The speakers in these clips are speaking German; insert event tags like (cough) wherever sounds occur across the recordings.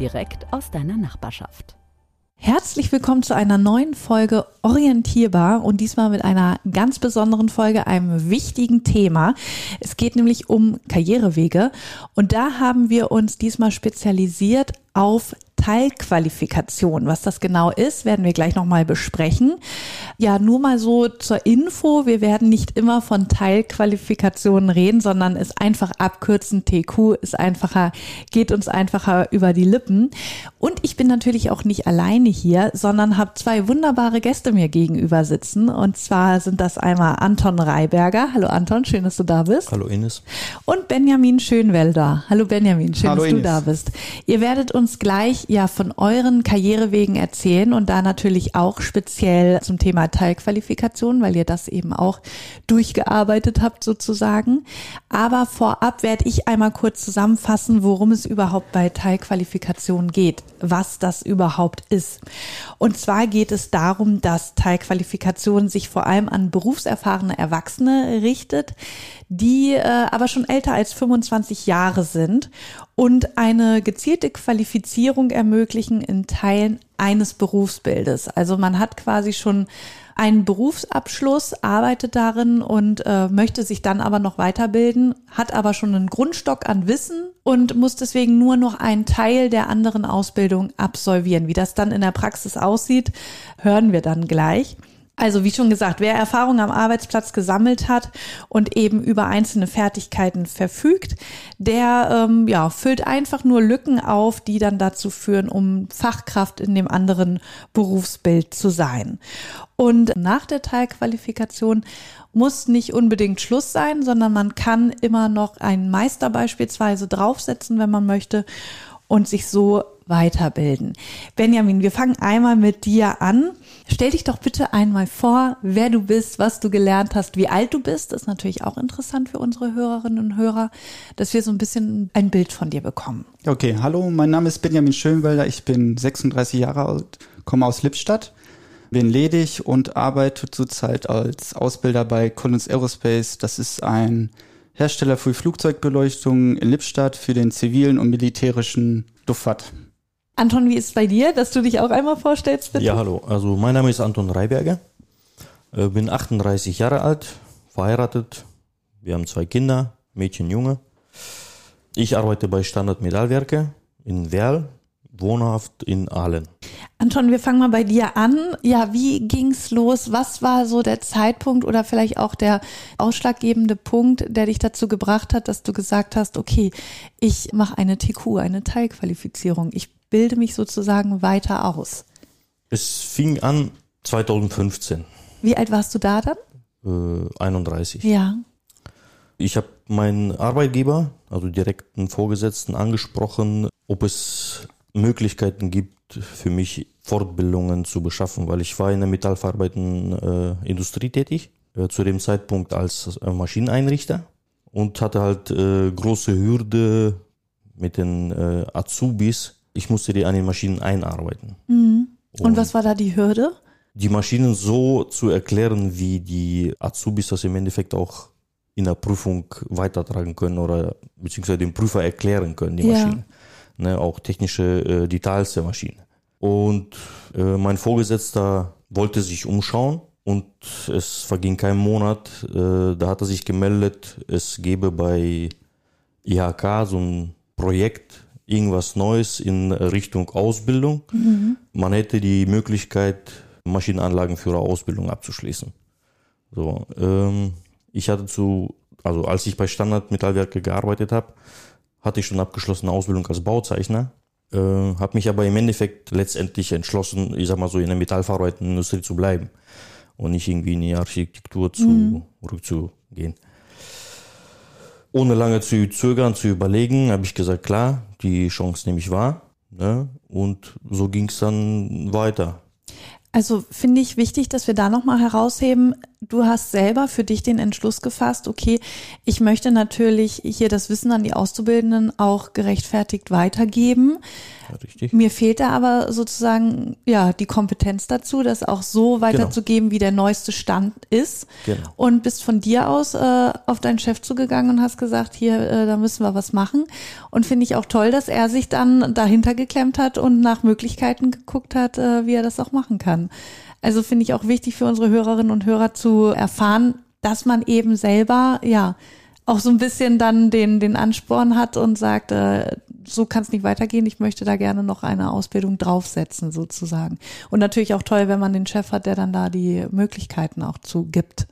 direkt aus deiner Nachbarschaft. Herzlich willkommen zu einer neuen Folge Orientierbar und diesmal mit einer ganz besonderen Folge, einem wichtigen Thema. Es geht nämlich um Karrierewege und da haben wir uns diesmal spezialisiert auf Teilqualifikation. Was das genau ist, werden wir gleich nochmal besprechen. Ja, nur mal so zur Info. Wir werden nicht immer von Teilqualifikationen reden, sondern es einfach abkürzen. TQ ist einfacher, geht uns einfacher über die Lippen. Und ich bin natürlich auch nicht alleine hier, sondern habe zwei wunderbare Gäste mir gegenüber sitzen. Und zwar sind das einmal Anton Reiberger. Hallo Anton, schön, dass du da bist. Hallo Ines. Und Benjamin Schönwelder. Hallo Benjamin, schön, Hallo dass du Ines. da bist. Ihr werdet uns gleich ja von euren Karrierewegen erzählen und da natürlich auch speziell zum Thema Teilqualifikation, weil ihr das eben auch durchgearbeitet habt sozusagen. Aber vorab werde ich einmal kurz zusammenfassen, worum es überhaupt bei Teilqualifikation geht, was das überhaupt ist. Und zwar geht es darum, dass Teilqualifikation sich vor allem an berufserfahrene Erwachsene richtet, die äh, aber schon älter als 25 Jahre sind und eine gezielte Qualifizierung ermöglichen in Teilen eines Berufsbildes. Also man hat quasi schon einen Berufsabschluss, arbeitet darin und äh, möchte sich dann aber noch weiterbilden, hat aber schon einen Grundstock an Wissen und muss deswegen nur noch einen Teil der anderen Ausbildung absolvieren. Wie das dann in der Praxis aussieht, hören wir dann gleich. Also wie schon gesagt, wer Erfahrung am Arbeitsplatz gesammelt hat und eben über einzelne Fertigkeiten verfügt, der ähm, ja, füllt einfach nur Lücken auf, die dann dazu führen, um Fachkraft in dem anderen Berufsbild zu sein. Und nach der Teilqualifikation muss nicht unbedingt Schluss sein, sondern man kann immer noch einen Meister beispielsweise draufsetzen, wenn man möchte und sich so weiterbilden. Benjamin, wir fangen einmal mit dir an. Stell dich doch bitte einmal vor, wer du bist, was du gelernt hast, wie alt du bist. Das ist natürlich auch interessant für unsere Hörerinnen und Hörer, dass wir so ein bisschen ein Bild von dir bekommen. Okay, hallo, mein Name ist Benjamin Schönwelder, ich bin 36 Jahre alt, komme aus Lippstadt, bin ledig und arbeite zurzeit als Ausbilder bei Collins Aerospace. Das ist ein Hersteller für Flugzeugbeleuchtung in Lippstadt für den zivilen und militärischen Luftfahrt. Anton, wie ist es bei dir, dass du dich auch einmal vorstellst, bitte? Ja, hallo. Also mein Name ist Anton Reiberger. Äh, bin 38 Jahre alt, verheiratet. Wir haben zwei Kinder, Mädchen, Junge. Ich arbeite bei Standard Metallwerke in Werl, wohnhaft in Aalen. Anton, wir fangen mal bei dir an. Ja, wie ging's los? Was war so der Zeitpunkt oder vielleicht auch der ausschlaggebende Punkt, der dich dazu gebracht hat, dass du gesagt hast, okay, ich mache eine TQ, eine Teilqualifizierung. Ich bilde mich sozusagen weiter aus. Es fing an 2015, Wie alt warst du da dann? äh, 31. Ja. Ich habe meinen Arbeitgeber, also direkten Vorgesetzten, angesprochen, ob es Möglichkeiten gibt, für mich Fortbildungen zu beschaffen, weil ich war in der metallverarbeitenden äh, Industrie tätig, äh, zu dem Zeitpunkt als äh, Maschineneinrichter und hatte halt äh, große Hürde mit den äh, Azubis. Ich musste die an den Maschinen einarbeiten. Und was war da die Hürde? die Maschinen so zu erklären, wie die Azubis das im Endeffekt auch in der Prüfung weitertragen können oder beziehungsweise dem Prüfer erklären können, die Ja. Maschine. Ne, auch technische äh, Details der Maschine. Und äh, mein Vorgesetzter wollte sich umschauen und es verging kein Monat, äh, da hat er sich gemeldet, es gäbe bei IHK so ein Projekt, irgendwas Neues in Richtung Ausbildung. Man hätte die Möglichkeit, Maschinenanlagenführer Ausbildung abzuschließen. So, ähm, ich hatte zu, also als ich bei Standard Metallwerke gearbeitet habe, hatte ich schon abgeschlossene Ausbildung als Bauzeichner, äh, habe mich aber im Endeffekt letztendlich entschlossen, ich sag mal so in der metallverarbeitenden Industrie zu bleiben und nicht irgendwie in die Architektur zu, rückzugehen. Ohne lange zu zögern, zu überlegen, habe ich gesagt, klar, die Chance nehme ich wahr. Ne? Und so ging es dann weiter. Also finde ich wichtig, dass wir da nochmal herausheben, du hast selber für dich den Entschluss gefasst, okay, ich möchte natürlich hier das Wissen an die Auszubildenden auch gerechtfertigt weitergeben. Ja, richtig. Mir fehlt da aber sozusagen ja die Kompetenz dazu, das auch so weiterzugeben, wie der neueste Stand ist. Genau. Und bist von dir aus äh, auf deinen Chef zugegangen und hast gesagt, hier, äh, da müssen wir was machen. Und finde ich auch toll, dass er sich dann dahinter geklemmt hat und nach Möglichkeiten geguckt hat, äh, wie er das auch machen kann. Also finde ich auch wichtig für unsere Hörerinnen und Hörer zu erfahren, dass man eben selber, ja, auch so ein bisschen dann den, den Ansporn hat und sagt, äh, so kann es nicht weitergehen, ich möchte da gerne noch eine Ausbildung draufsetzen sozusagen. Und natürlich auch toll, wenn man den Chef hat, der dann da die Möglichkeiten auch zu gibt.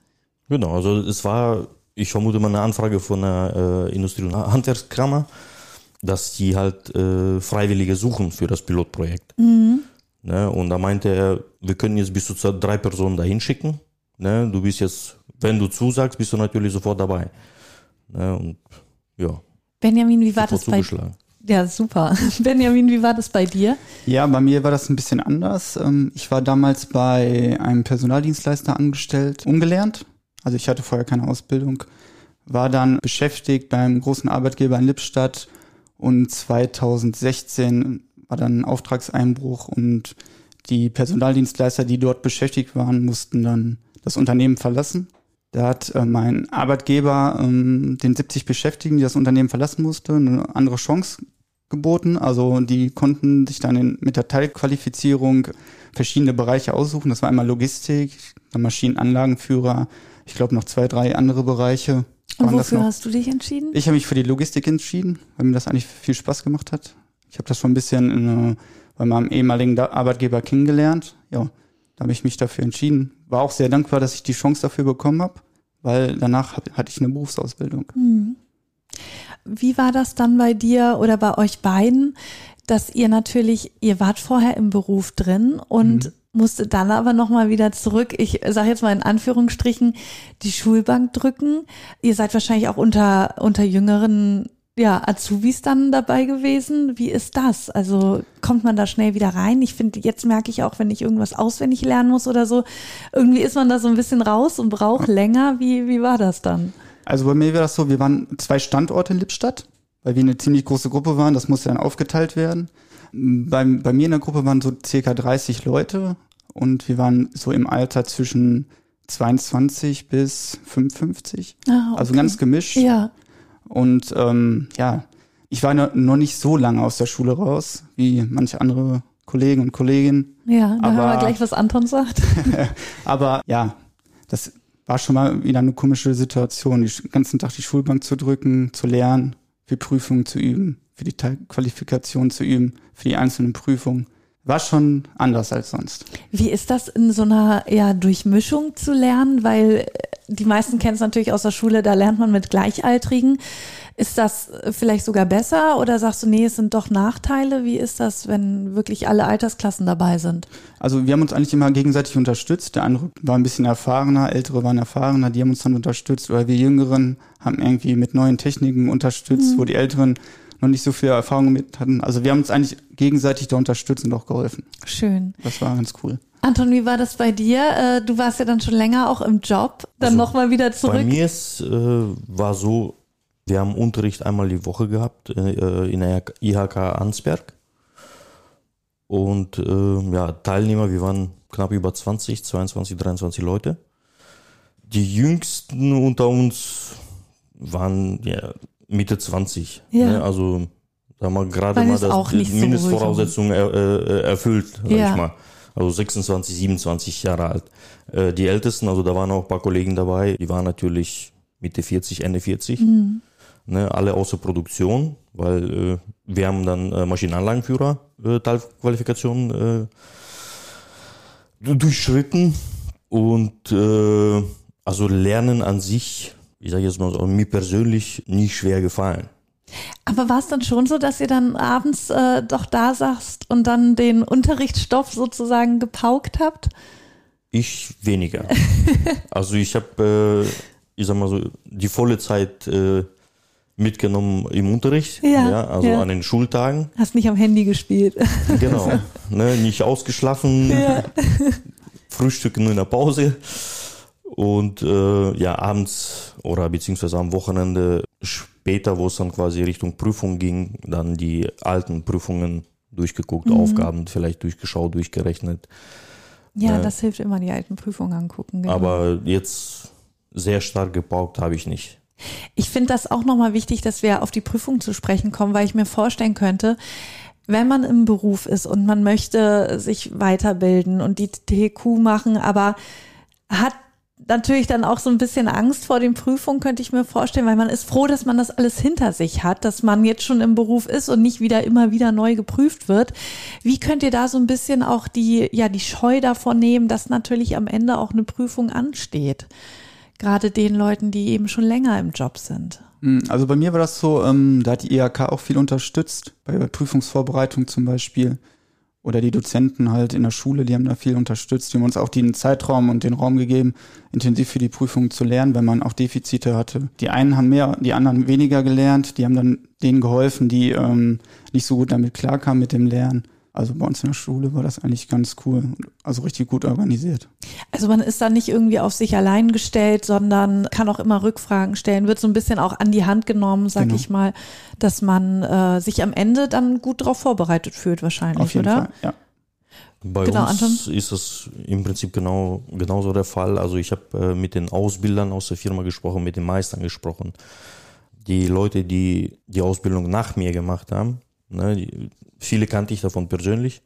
Genau, also es war, ich vermute mal eine Anfrage von der äh, Industrie- und Handwerkskammer, dass die halt äh, Freiwillige suchen für das Pilotprojekt. Mhm. Ne? Und da meinte er, wir können jetzt bis zu drei Personen dahin schicken. Ne? Du bist jetzt, wenn du zusagst, bist du natürlich sofort dabei. Ne? Und ja, Benjamin, wie war das bei. Ja, super. (laughs) Benjamin, wie war das bei dir? Ja, bei mir war das ein bisschen anders. Ähm, Ich war damals bei einem Personaldienstleister angestellt, ungelernt. Also ich hatte vorher keine Ausbildung. War dann beschäftigt beim großen Arbeitgeber in Lippstadt und 2016 war dann ein Auftragseinbruch und die Personaldienstleister, die dort beschäftigt waren, mussten dann das Unternehmen verlassen. Da hat äh, mein Arbeitgeber ähm, den 70 Beschäftigten, die das Unternehmen verlassen musste, eine andere Chance geboten. Also die konnten sich dann in, mit der Teilqualifizierung verschiedene Bereiche aussuchen. Das war einmal Logistik, dann Maschinenanlagenführer, ich glaube noch zwei, drei andere Bereiche. Und wofür hast du dich entschieden? Ich habe mich für die Logistik entschieden, weil mir das eigentlich viel Spaß gemacht hat. Ich habe das schon ein bisschen in, bei meinem ehemaligen Arbeitgeber kennengelernt. Ja, da habe ich mich dafür entschieden. War auch sehr dankbar, dass ich die Chance dafür bekommen habe, weil danach hab, hatte ich eine Berufsausbildung. Wie war das dann bei dir oder bei euch beiden, dass ihr natürlich, ihr wart vorher im Beruf drin und musste dann aber nochmal wieder zurück, ich sage jetzt mal in Anführungsstrichen, die Schulbank drücken. Ihr seid wahrscheinlich auch unter, unter jüngeren ja, Azubis dann dabei gewesen. Wie ist das? Also kommt man da schnell wieder rein? Ich finde, jetzt merke ich auch, wenn ich irgendwas auswendig lernen muss oder so, irgendwie ist man da so ein bisschen raus und braucht länger. Wie, wie war das dann? Also bei mir war das so, wir waren zwei Standorte in Lippstadt, weil wir eine ziemlich große Gruppe waren, das musste dann aufgeteilt werden. Bei, bei mir in der Gruppe waren so circa 30 Leute und wir waren so im Alter zwischen 22 bis 55. Ah, Also okay. ganz gemischt. Ja. Und ähm, ja, ich war noch nicht so lange aus der Schule raus, wie manche andere Kollegen und Kolleginnen. Ja, da hören wir Aber- gleich, was Anton sagt. (laughs) Aber ja, das war schon mal wieder eine komische Situation, den ganzen Tag die Schulbank zu drücken, zu lernen, für Prüfungen zu üben, für die Teilqualifikation zu üben, für die einzelnen Prüfungen. War schon anders als sonst. Wie ist das in so einer ja, Durchmischung zu lernen? Weil äh, die meisten kennen es natürlich aus der Schule, da lernt man mit Gleichaltrigen. Ist das äh, vielleicht sogar besser oder sagst du, nee, es sind doch Nachteile? Wie ist das, wenn wirklich alle Altersklassen dabei sind? Also wir haben uns eigentlich immer gegenseitig unterstützt. Der andere war ein bisschen erfahrener, ältere waren erfahrener, die haben uns dann unterstützt. Oder wir Jüngeren haben irgendwie mit neuen Techniken unterstützt, wo die Älteren noch nicht so viel Erfahrung mit hatten. Also wir haben uns eigentlich gegenseitig da unterstützt und auch geholfen. Schön. Das war ganz cool. Anton, wie war das bei dir? Äh, Du warst ja dann schon länger auch im Job, dann Also, nochmal wieder Bei zurück. mir ist, äh, war so, wir haben Unterricht einmal die Woche gehabt äh, in der IHK Ansberg. Und äh, ja, Teilnehmer, wir waren knapp über 20, 22, 23 Leute. Die jüngsten unter uns waren ja, Mitte 20. Ja. Ne? Also sagen wir gerade mal das nicht so Mindestvoraussetzungen er, äh, erfüllt, sag Ja. ich mal. Also 26, 27 Jahre alt. Äh, die Ältesten, also da waren auch ein paar Kollegen dabei, die waren natürlich Mitte 40, Ende 40. Mhm. Ne, alle außer Produktion, weil äh, wir haben dann äh, Maschinenanlagenführer äh, Teilqualifikation äh, du- durchschritten und äh, also Lernen an sich, ich sage jetzt mal so, mir persönlich nicht schwer gefallen. Aber war es dann schon so, dass ihr dann abends äh, doch da saßt und dann den Unterrichtsstoff sozusagen gepaukt habt? Ich weniger. (laughs) also ich habe, äh, ich sag mal so, die volle Zeit äh, mitgenommen im Unterricht, Ja, ja, also ja. an den Schultagen. Hast nicht am Handy gespielt. (laughs) Genau, ne, nicht ausgeschlafen, Frühstück nur in der Pause und äh, ja abends oder beziehungsweise am Wochenende später, wo es dann quasi Richtung Prüfung ging, dann die alten Prüfungen durchgeguckt, Mhm. Aufgaben vielleicht durchgeschaut, durchgerechnet. Ja, Ja. das hilft immer, die alten Prüfungen angucken. Genau. Aber jetzt sehr stark gepaukt habe ich nicht. Ich finde das auch nochmal wichtig, dass wir auf die Prüfung zu sprechen kommen, weil ich mir vorstellen könnte, wenn man im Beruf ist und man möchte sich weiterbilden und die TQ machen, aber hat natürlich dann auch so ein bisschen Angst vor den Prüfungen, könnte ich mir vorstellen, weil man ist froh, dass man das alles hinter sich hat, dass man jetzt schon im Beruf ist und nicht wieder immer wieder neu geprüft wird. Wie könnt ihr da so ein bisschen auch die, ja, die Scheu davon nehmen, dass natürlich am Ende auch eine Prüfung ansteht? Gerade den Leuten, die eben schon länger im Job sind. Hm, Also bei mir war das so, ähm, da hat die IHK auch viel unterstützt, bei Prüfungsvorbereitung zum Beispiel. Oder die Dozenten halt in der Schule, die haben da viel unterstützt. Die haben uns auch den Zeitraum und den Raum gegeben, intensiv für die Prüfung zu lernen, wenn man auch Defizite hatte. Die einen haben mehr, die anderen weniger gelernt. Die haben dann denen geholfen, die ähm, nicht so gut damit klarkamen mit dem Lernen. Also bei uns in der Schule war das eigentlich ganz cool, also richtig gut organisiert. Also man ist da nicht irgendwie auf sich allein gestellt, sondern kann auch immer Rückfragen stellen, wird so ein bisschen auch an die Hand genommen, sag Genau. ich mal, dass man äh, sich am Ende dann gut darauf vorbereitet fühlt wahrscheinlich, Auf jeden oder? Fall, ja. Bei Genau, uns Anton? ist das im Prinzip genau genauso der Fall. Also ich habe äh, mit den Ausbildern aus der Firma gesprochen, mit den Meistern gesprochen. Die Leute, die die Ausbildung nach mir gemacht haben, ne, die, viele kannte ich davon persönlich.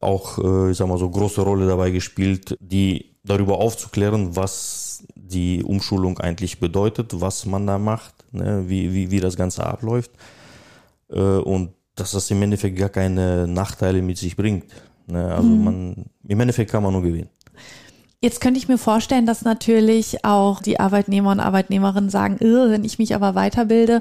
Auch, äh, ich sag mal so, große Rolle dabei gespielt, die darüber aufzuklären, was die Umschulung eigentlich bedeutet, was man da macht, ne, wie, wie, wie das Ganze abläuft. Äh, und dass das im Endeffekt gar keine Nachteile mit sich bringt. Ne? Also man, im Endeffekt kann man nur gewinnen. Jetzt könnte ich mir vorstellen, dass natürlich auch die Arbeitnehmer und Arbeitnehmerinnen sagen, "Irr, wenn ich mich aber weiterbilde,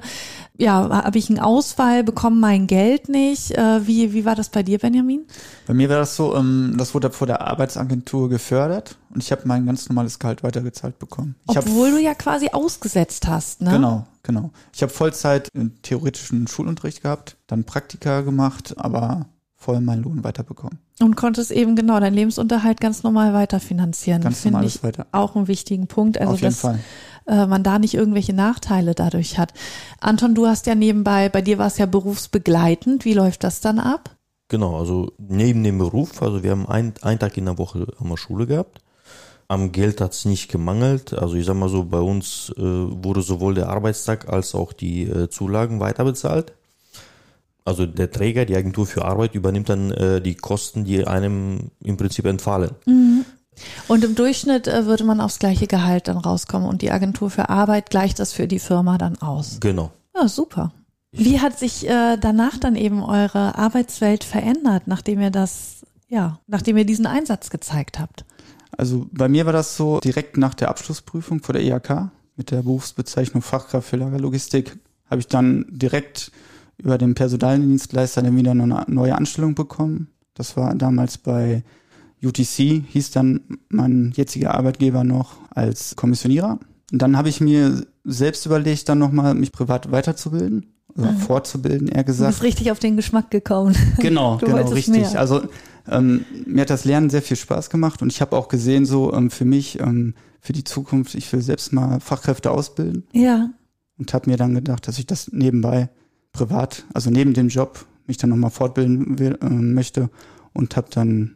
ja, habe ich einen Ausfall, bekomme mein Geld nicht. Äh, Wie, wie war das bei dir, Benjamin? Bei mir war das so, ähm, das wurde vor der Arbeitsagentur gefördert und ich habe mein ganz normales Gehalt weitergezahlt bekommen. Ich hab- Obwohl du ja quasi ausgesetzt hast, ne? Genau, genau. Ich habe Vollzeit in theoretischen Schulunterricht gehabt, dann Praktika gemacht, aber voll meinen Lohn weiterbekommen. Und konntest eben genau deinen Lebensunterhalt ganz normal weiterfinanzieren. Ganz Finde normales ich weiter. auch einen wichtigen Punkt. Also Auf jeden dass Fall. äh, man da nicht irgendwelche Nachteile dadurch hat. Anton, du hast ja nebenbei, bei dir war es ja berufsbegleitend. Wie läuft das dann ab? Genau, also neben dem Beruf, also wir haben ein, einen Tag in der Woche haben wir Schule gehabt. Am Geld hat's nicht gemangelt. Also ich sag mal so, bei uns äh, wurde sowohl der Arbeitstag als auch die äh, Zulagen weiterbezahlt. Also der Träger, die Agentur für Arbeit, übernimmt dann äh, die Kosten, die einem im Prinzip entfallen. Und im Durchschnitt äh, würde man aufs gleiche Gehalt dann rauskommen und die Agentur für Arbeit gleicht das für die Firma dann aus. Genau. Ja, super. Wie hat sich äh, danach dann eben eure Arbeitswelt verändert, nachdem ihr das, ja, nachdem ihr diesen Einsatz gezeigt habt? Also bei mir war das so direkt nach der Abschlussprüfung vor der IHK mit der Berufsbezeichnung Fachkraft für Lagerlogistik habe ich dann direkt über den Personaldienstleister dann wieder eine neue Anstellung bekommen. Das war damals bei UTC, hieß dann mein jetziger Arbeitgeber noch als Kommissionierer. Und dann habe ich mir selbst überlegt, dann nochmal mich privat weiterzubilden, oder fortzubilden, eher Du gesagt. bist richtig auf den Geschmack gekommen. (laughs) Genau, Du genau, richtig. mehr. Also ähm, mir hat das Lernen sehr viel Spaß gemacht und ich habe auch gesehen, so ähm, für mich, ähm, für die Zukunft, ich will selbst mal Fachkräfte ausbilden Ja. und habe mir dann gedacht, dass ich das nebenbei privat, also neben dem Job, mich dann nochmal fortbilden will, äh, möchte und habe dann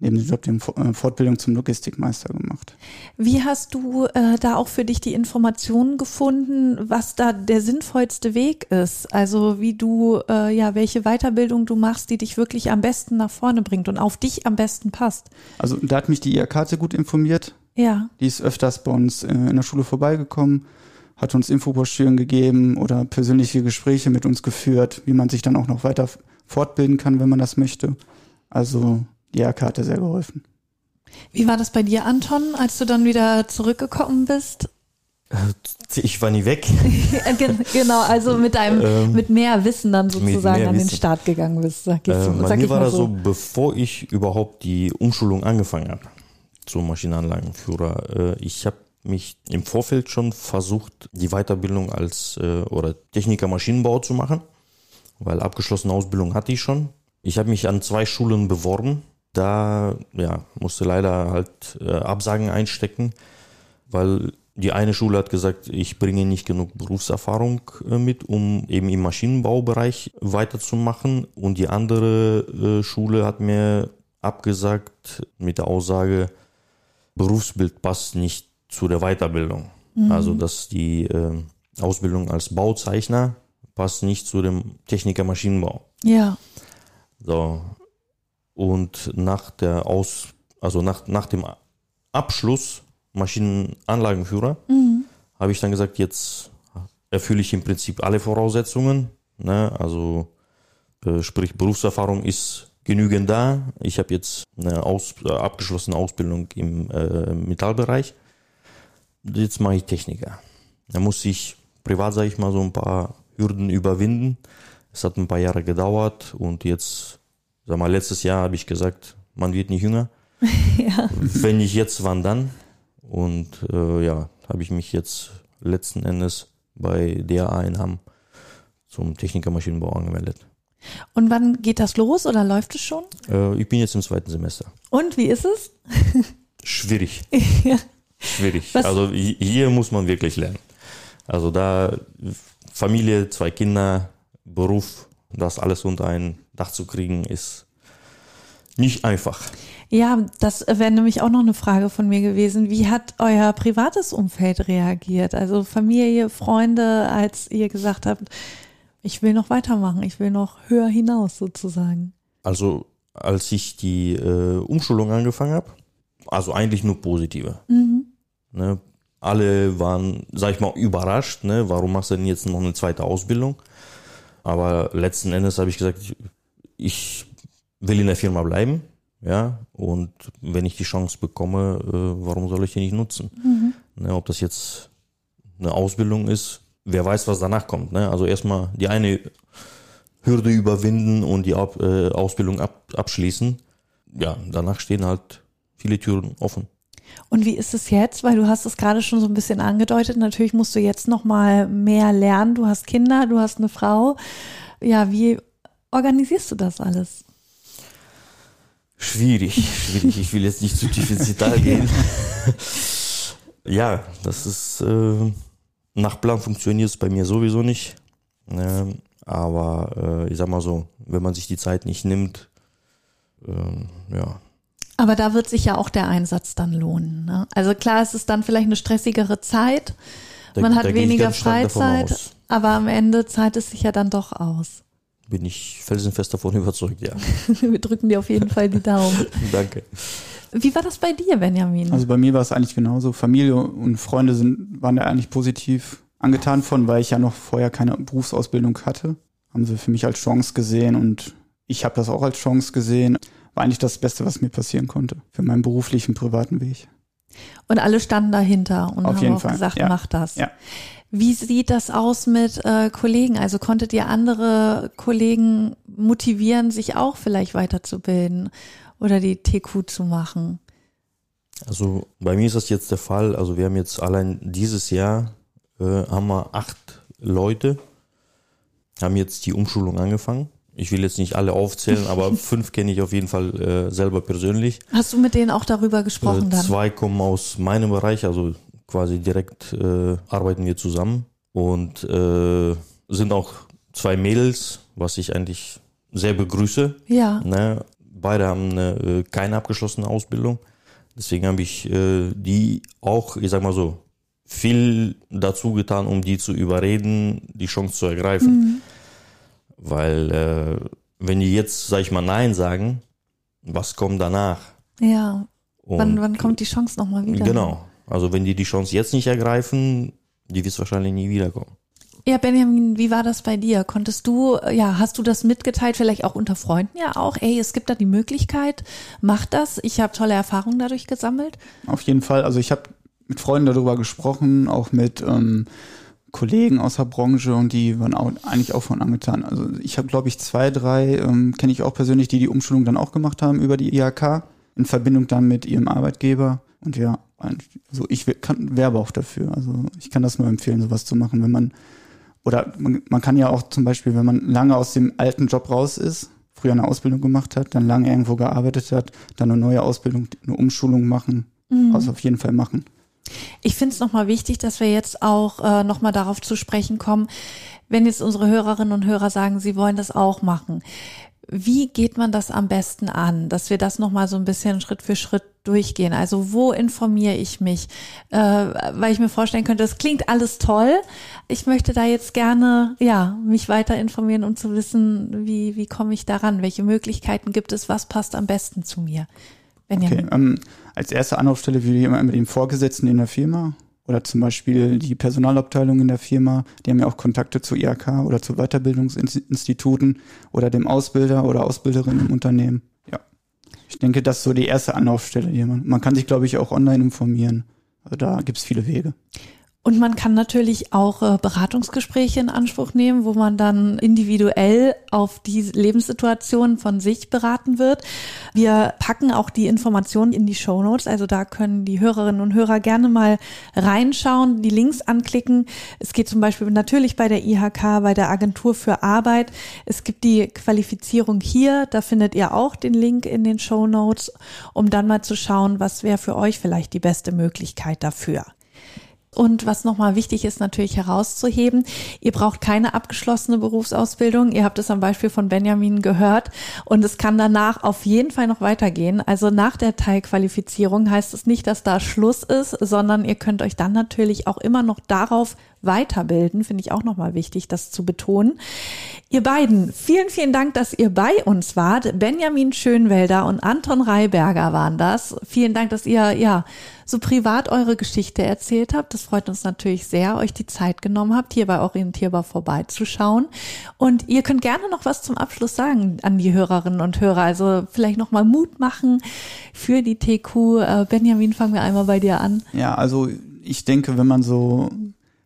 neben dem Job die äh, Fortbildung zum Logistikmeister gemacht. Wie hast du äh, da auch für dich die Informationen gefunden, was da der sinnvollste Weg ist? Also wie du, äh, ja, welche Weiterbildung du machst, die dich wirklich am besten nach vorne bringt und auf dich am besten passt? Also da hat mich die IRK sehr gut informiert. Ja. Die ist öfters bei uns äh, in der Schule vorbeigekommen, hat uns Infobroschüren gegeben oder persönliche Gespräche mit uns geführt, wie man sich dann auch noch weiter fortbilden kann, wenn man das möchte. Also die IRK hat sehr geholfen. Wie war das bei dir, Anton, als du dann wieder zurückgekommen bist? Ich war nie weg. (laughs) Genau, also mit einem, Ähm, mit mehr Wissen dann sozusagen an den Wissen. Start gegangen bist, sag ich, Äh, so, bei sag mir ich war das so, so. bevor ich überhaupt die Umschulung angefangen habe zum Maschinenanlagenführer. Äh, ich habe mich im Vorfeld schon versucht, die Weiterbildung als äh, oder Techniker Maschinenbau zu machen, weil abgeschlossene Ausbildung hatte ich schon. Ich habe mich an zwei Schulen beworben. Da ja, musste leider halt äh, Absagen einstecken, weil die eine Schule hat gesagt, ich bringe nicht genug Berufserfahrung äh, mit, um eben im Maschinenbaubereich weiterzumachen. Und die andere äh, Schule hat mir abgesagt mit der Aussage, Berufsbild passt nicht zu der Weiterbildung. Mhm. Also dass die äh, Ausbildung als Bauzeichner passt nicht zu dem Techniker Maschinenbau. Ja. So. Und nach der Aus, also nach, nach dem Abschluss Maschinenanlagenführer mhm. habe ich dann gesagt, jetzt erfülle ich im Prinzip alle Voraussetzungen. Ne? Also äh, sprich Berufserfahrung ist genügend da. Ich habe jetzt eine aus, äh, abgeschlossene Ausbildung im äh, Metallbereich. Jetzt mache ich Techniker. Da muss ich privat, sage ich mal, so ein paar Hürden überwinden. Es hat ein paar Jahre gedauert und jetzt, sag mal, letztes Jahr habe ich gesagt, man wird nicht jünger. (laughs) ja. Wenn nicht jetzt, wann dann? Und äh, ja, habe ich mich jetzt letzten Endes bei DAA in Hamm zum Techniker Maschinenbau angemeldet. Und wann geht das los oder läuft es schon? Äh, ich bin jetzt im zweiten Semester. Und wie ist es? (laughs) Schwierig. ja. Schwierig. Was? Also hier muss man wirklich lernen. Also da Familie, zwei Kinder, Beruf, das alles unter ein Dach zu kriegen, ist nicht einfach. Ja, das wäre nämlich auch noch eine Frage von mir gewesen. Wie hat euer privates Umfeld reagiert? Also Familie, Freunde, als ihr gesagt habt, ich will noch weitermachen, ich will noch höher hinaus sozusagen. Also als ich die äh, Umschulung angefangen habe, also eigentlich nur positive. Mhm. Ne, alle waren, sag ich mal, überrascht, ne, warum machst du denn jetzt noch eine zweite Ausbildung? Aber letzten Endes habe ich gesagt, ich, ich will in der Firma bleiben, ja, und wenn ich die Chance bekomme, äh, warum soll ich die nicht nutzen? Mhm. Ne, ob das jetzt eine Ausbildung ist, wer weiß, was danach kommt. Ne? Also erstmal die eine Hürde überwinden und die Ab äh, Ausbildung ab abschließen. Ja, danach stehen halt viele Türen offen. Und wie ist es jetzt? Weil du hast es gerade schon so ein bisschen angedeutet. Natürlich musst du jetzt noch mal mehr lernen. Du hast Kinder, du hast eine Frau. Ja, wie organisierst du das alles? Schwierig, schwierig. Ich will jetzt nicht zu tief ins Detail (laughs) gehen. ja, das ist äh, nach Plan funktioniert es bei mir sowieso nicht. Ne? Aber äh, ich sag mal so, wenn man sich die Zeit nicht nimmt, äh, ja. Aber da wird sich ja auch der Einsatz dann lohnen. Ne? Also klar, es ist dann vielleicht eine stressigere Zeit. Da, man hat weniger Freizeit, aber am Ende zahlt es sich ja dann doch aus. Bin ich felsenfest davon überzeugt, ja. (laughs) Wir drücken dir auf jeden Fall die Daumen. (laughs) Danke. Wie war das bei dir, Benjamin? Also bei mir war es eigentlich genauso. Familie und Freunde sind, waren da eigentlich positiv angetan von, weil ich ja noch vorher keine Berufsausbildung hatte. Haben sie für mich als Chance gesehen und ich habe das auch als Chance gesehen. War eigentlich das Beste, was mir passieren konnte für meinen beruflichen, privaten Weg. Und alle standen dahinter und Auf haben auch Fall. gesagt, ja. mach das. Ja. Wie sieht das aus mit äh, Kollegen? Also konntet ihr andere Kollegen motivieren, sich auch vielleicht weiterzubilden? oder die TQ zu machen? Also bei mir ist das jetzt der Fall. Also wir haben jetzt allein dieses Jahr äh, haben wir acht Leute, haben jetzt die Umschulung angefangen. Ich will jetzt nicht alle aufzählen, aber (laughs) fünf kenne ich auf jeden Fall äh, selber persönlich. Hast du mit denen auch darüber gesprochen äh, dann? Zwei kommen aus meinem Bereich, also quasi direkt äh, arbeiten wir zusammen und äh, sind auch zwei Mädels, was ich eigentlich sehr begrüße. Ja. Ne? beide haben eine, äh, keine abgeschlossene Ausbildung. Deswegen habe ich äh, die auch, ich sag mal so, viel dazu getan, um die zu überreden, die Chance zu ergreifen. Mhm. Weil äh, wenn die jetzt, sag ich mal, Nein sagen, was kommt danach? Ja. wann, wann kommt die Chance nochmal wieder? Genau. Also wenn die die Chance jetzt nicht ergreifen, die wird wahrscheinlich nie wiederkommen. Ja, Benjamin, wie war das bei dir? Konntest du, ja, hast du das mitgeteilt, vielleicht auch unter Freunden ja auch? Ey, es gibt da die Möglichkeit, mach das. Ich habe tolle Erfahrungen dadurch gesammelt. Auf jeden Fall. Also ich habe mit Freunden darüber gesprochen, auch mit ähm, Kollegen aus der Branche und die waren auch, eigentlich auch von angetan. Also ich habe, glaube ich, zwei, drei, ähm, kenne ich auch persönlich, die die Umschulung dann auch gemacht haben über die IHK in Verbindung dann mit ihrem Arbeitgeber. Und ja, also ich kann, werbe auch dafür. Also ich kann das nur empfehlen, sowas zu machen, wenn man, oder man, man kann ja auch zum Beispiel, wenn man lange aus dem alten Job raus ist, früher eine Ausbildung gemacht hat, dann lange irgendwo gearbeitet hat, dann eine neue Ausbildung, eine Umschulung machen. Mhm. Also auf jeden Fall machen. Ich finde es nochmal wichtig, dass wir jetzt auch äh, nochmal darauf zu sprechen kommen, wenn jetzt unsere Hörerinnen und Hörer sagen, sie wollen das auch machen. Wie geht man das am besten an, dass wir das nochmal so ein bisschen Schritt für Schritt durchgehen? Also wo informiere ich mich? Äh, weil ich mir vorstellen könnte, das klingt alles toll. Ich möchte da jetzt gerne, ja, mich weiter informieren, um zu wissen, wie, wie komme ich daran? Welche Möglichkeiten gibt es? Was passt am besten zu mir? Benjamin. Okay, ähm, als erste Anlaufstelle würde ich immer mit dem Vorgesetzten in der Firma oder zum Beispiel die Personalabteilung in der Firma, die haben ja auch Kontakte zu IHK oder zu Weiterbildungsinstituten oder dem Ausbilder oder Ausbilderin im Unternehmen. Ja. Ich denke, das ist so die erste Anlaufstelle. Die man, man kann sich, glaube ich, auch online informieren. Also da gibt es viele Wege. Und man kann natürlich auch äh, Beratungsgespräche in Anspruch nehmen, wo man dann individuell auf die Lebenssituation von sich beraten wird. Wir packen auch die Informationen in die Show Notes, also da können die Hörerinnen und Hörer gerne mal reinschauen, die Links anklicken. Es geht zum Beispiel natürlich bei der IHK, bei der Agentur für Arbeit. Es gibt die Qualifizierung hier, da findet ihr auch den Link in den Show Notes, um dann mal zu schauen, was wäre für euch vielleicht die beste Möglichkeit dafür. Und was nochmal wichtig ist, natürlich herauszuheben, ihr braucht keine abgeschlossene Berufsausbildung. Ihr habt es am Beispiel von Benjamin gehört. Und es kann danach auf jeden Fall noch weitergehen. Also nach der Teilqualifizierung heißt es nicht, dass da Schluss ist, sondern ihr könnt euch dann natürlich auch immer noch darauf weiterbilden. Finde ich auch nochmal wichtig, das zu betonen. Ihr beiden, vielen, vielen Dank, dass ihr bei uns wart. Benjamin Schönwelder und Anton Reiberger waren das. Vielen Dank, dass ihr, ja, so privat eure Geschichte erzählt habt. Das freut uns natürlich sehr, euch die Zeit genommen habt, hier bei Orientierbar vorbeizuschauen. Und ihr könnt gerne noch was zum Abschluss sagen an die Hörerinnen und Hörer. Also vielleicht nochmal Mut machen für die TQ. Äh, Benjamin, fangen wir einmal bei dir an. Ja, also ich denke, wenn man so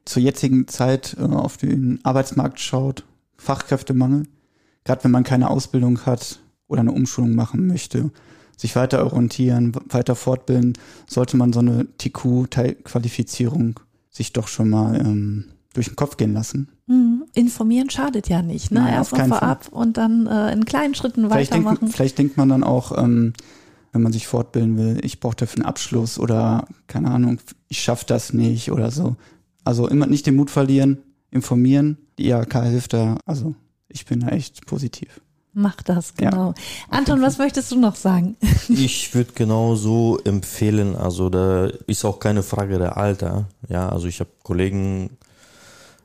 zur jetzigen Zeit äh, auf den Arbeitsmarkt schaut, Fachkräftemangel, gerade wenn man keine Ausbildung hat oder eine Umschulung machen möchte, sich weiter orientieren, weiter fortbilden, sollte man so eine TQ-Teilqualifizierung sich doch schon mal ähm, durch den Kopf gehen lassen. Mhm. Informieren schadet ja nicht, ne? Erstmal vorab Fall. und dann äh, in kleinen Schritten vielleicht weitermachen. Denkt, vielleicht denkt man dann auch, ähm, wenn man sich fortbilden will, ich brauche dafür einen Abschluss oder keine Ahnung, ich schaffe das nicht oder so. Also immer nicht den Mut verlieren, informieren. Die IHK hilft da. Also ich bin da echt positiv. Mach das, genau. Ja, Anton, was möchtest du noch sagen? (laughs) Ich würde genau so empfehlen, also da ist auch keine Frage der Alter. Ja, also ich habe Kollegen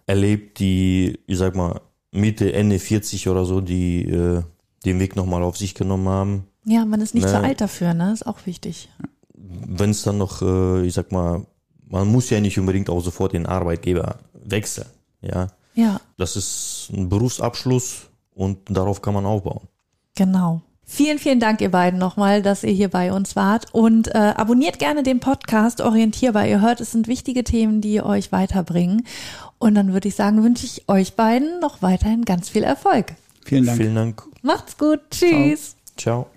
erlebt, die, ich sag mal, Mitte, Ende 40 oder so, die äh, den Weg nochmal auf sich genommen haben. Ja, man ist nicht ne? zu alt dafür, ne? Ist auch wichtig. Wenn es dann noch, äh, ich sag mal, man muss ja nicht unbedingt auch sofort den Arbeitgeber wechseln. Ja. Ja. Das ist ein Berufsabschluss und darauf kann man aufbauen. Genau. Vielen, vielen Dank, ihr beiden nochmal, dass ihr hier bei uns wart. Und äh, abonniert gerne den Podcast Orientierbar. Ihr hört, es sind wichtige Themen, die euch weiterbringen. Und dann würde ich sagen, wünsche ich euch beiden noch weiterhin ganz viel Erfolg. Vielen Dank. Vielen Dank. Macht's gut. Tschüss. Ciao. Ciao.